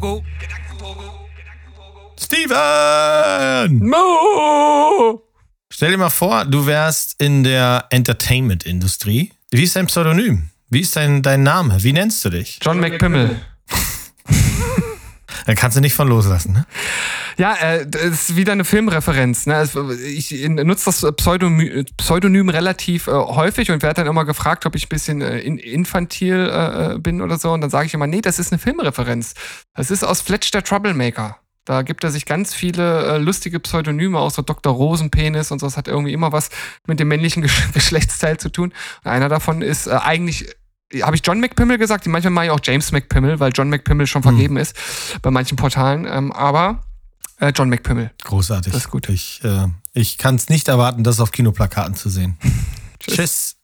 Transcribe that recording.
Gedankentogo. Steven! Mo! Stell dir mal vor, du wärst in der Entertainment-Industrie. Wie ist dein Pseudonym? Wie ist dein, dein Name? Wie nennst du dich? John McPimmel. Da kannst du nicht von loslassen, ne? Ja, äh, das ist wieder eine Filmreferenz. Ne? Ich nutze das Pseudonym, Pseudonym relativ äh, häufig und werde dann immer gefragt, ob ich ein bisschen äh, in, infantil äh, bin oder so. Und dann sage ich immer, nee, das ist eine Filmreferenz. Das ist aus Fletch der Troublemaker. Da gibt er sich ganz viele äh, lustige Pseudonyme aus, so Dr. Rosenpenis und so. Das hat irgendwie immer was mit dem männlichen Gesch Geschlechtsteil zu tun. Und einer davon ist äh, eigentlich habe ich John McPimmel gesagt? Manchmal mache ich auch James McPimmel, weil John McPimmel schon vergeben ist bei manchen Portalen. Ähm, aber äh, John McPimmel. Großartig. Das ist gut. Ich, äh, ich kann es nicht erwarten, das auf Kinoplakaten zu sehen. Tschüss.